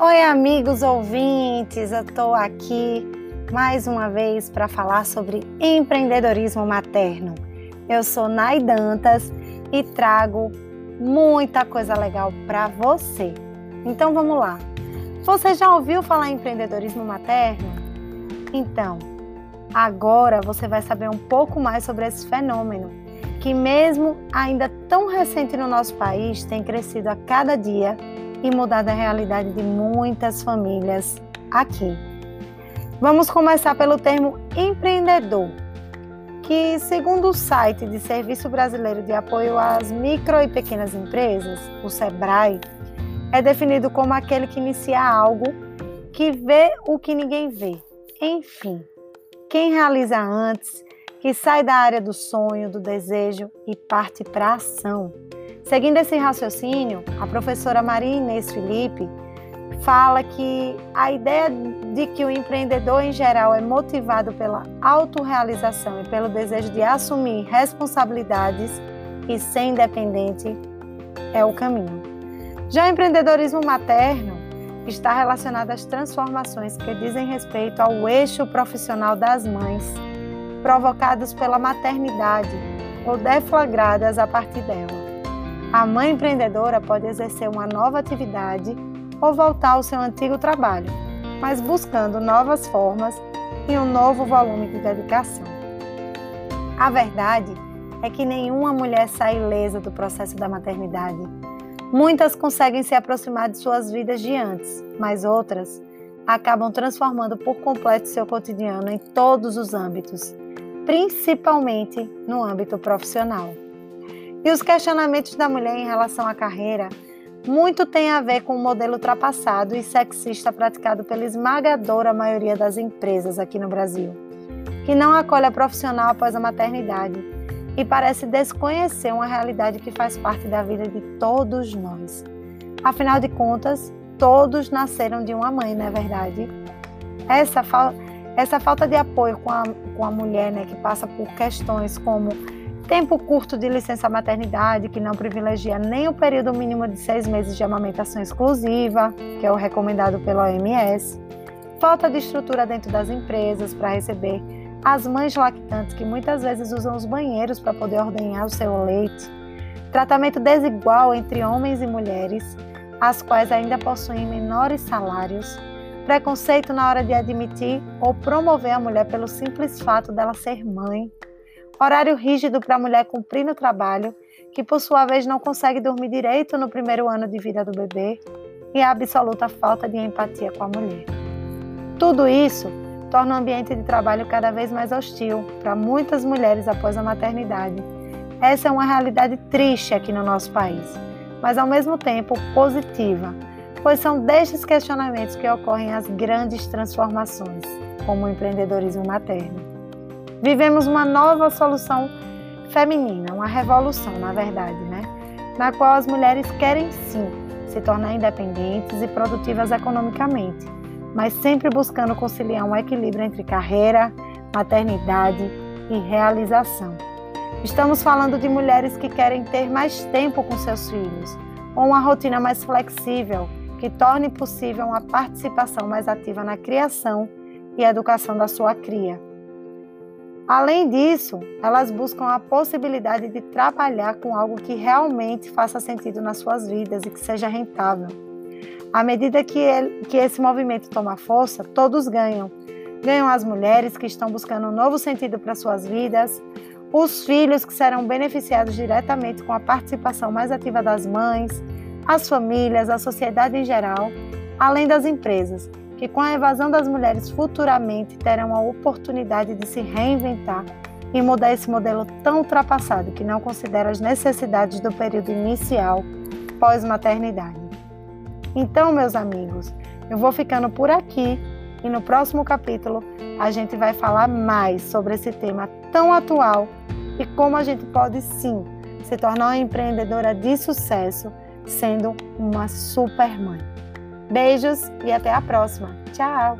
Oi, amigos ouvintes, eu estou aqui mais uma vez para falar sobre empreendedorismo materno. Eu sou Nai Dantas e trago muita coisa legal para você. Então vamos lá. Você já ouviu falar em empreendedorismo materno? Então, agora você vai saber um pouco mais sobre esse fenômeno, que mesmo ainda tão recente no nosso país, tem crescido a cada dia e mudado a realidade de muitas famílias aqui. Vamos começar pelo termo empreendedor, que, segundo o site de Serviço Brasileiro de Apoio às Micro e Pequenas Empresas, o SEBRAE, é definido como aquele que inicia algo que vê o que ninguém vê. Enfim, quem realiza antes, que sai da área do sonho, do desejo e parte para a ação. Seguindo esse raciocínio, a professora Maria Inês Felipe fala que a ideia de que o empreendedor em geral é motivado pela autorrealização e pelo desejo de assumir responsabilidades e ser independente é o caminho. Já o empreendedorismo materno está relacionado às transformações que dizem respeito ao eixo profissional das mães, provocados pela maternidade ou deflagradas a partir dela. A mãe empreendedora pode exercer uma nova atividade ou voltar ao seu antigo trabalho, mas buscando novas formas e um novo volume de dedicação. A verdade é que nenhuma mulher sai ilesa do processo da maternidade. Muitas conseguem se aproximar de suas vidas de antes, mas outras acabam transformando por completo seu cotidiano em todos os âmbitos, principalmente no âmbito profissional. E os questionamentos da mulher em relação à carreira muito tem a ver com o modelo ultrapassado e sexista praticado pela esmagadora maioria das empresas aqui no Brasil, que não acolhe a profissional após a maternidade e parece desconhecer uma realidade que faz parte da vida de todos nós. Afinal de contas, todos nasceram de uma mãe, não é verdade? Essa, fa essa falta de apoio com a, com a mulher, né, que passa por questões como tempo curto de licença maternidade, que não privilegia nem o período mínimo de seis meses de amamentação exclusiva, que é o recomendado pela OMS, falta de estrutura dentro das empresas para receber as mães lactantes que muitas vezes usam os banheiros para poder ordenhar o seu leite, tratamento desigual entre homens e mulheres, as quais ainda possuem menores salários, preconceito na hora de admitir ou promover a mulher pelo simples fato dela ser mãe, horário rígido para a mulher cumprir no trabalho, que por sua vez não consegue dormir direito no primeiro ano de vida do bebê, e a absoluta falta de empatia com a mulher. Tudo isso torna o ambiente de trabalho cada vez mais hostil para muitas mulheres após a maternidade. Essa é uma realidade triste aqui no nosso país, mas ao mesmo tempo positiva, pois são destes questionamentos que ocorrem as grandes transformações, como o empreendedorismo materno. Vivemos uma nova solução feminina, uma revolução, na verdade, né? Na qual as mulheres querem sim se tornar independentes e produtivas economicamente, mas sempre buscando conciliar um equilíbrio entre carreira, maternidade e realização. Estamos falando de mulheres que querem ter mais tempo com seus filhos, com uma rotina mais flexível, que torne possível uma participação mais ativa na criação e educação da sua cria Além disso, elas buscam a possibilidade de trabalhar com algo que realmente faça sentido nas suas vidas e que seja rentável. À medida que, ele, que esse movimento toma força, todos ganham. Ganham as mulheres que estão buscando um novo sentido para suas vidas, os filhos que serão beneficiados diretamente com a participação mais ativa das mães, as famílias, a sociedade em geral, além das empresas, que com a evasão das mulheres futuramente terão a oportunidade de se reinventar e mudar esse modelo tão ultrapassado que não considera as necessidades do período inicial pós-maternidade. Então, meus amigos, eu vou ficando por aqui e no próximo capítulo a gente vai falar mais sobre esse tema tão atual e como a gente pode sim se tornar uma empreendedora de sucesso sendo uma super mãe. Beijos e até a próxima. Tchau!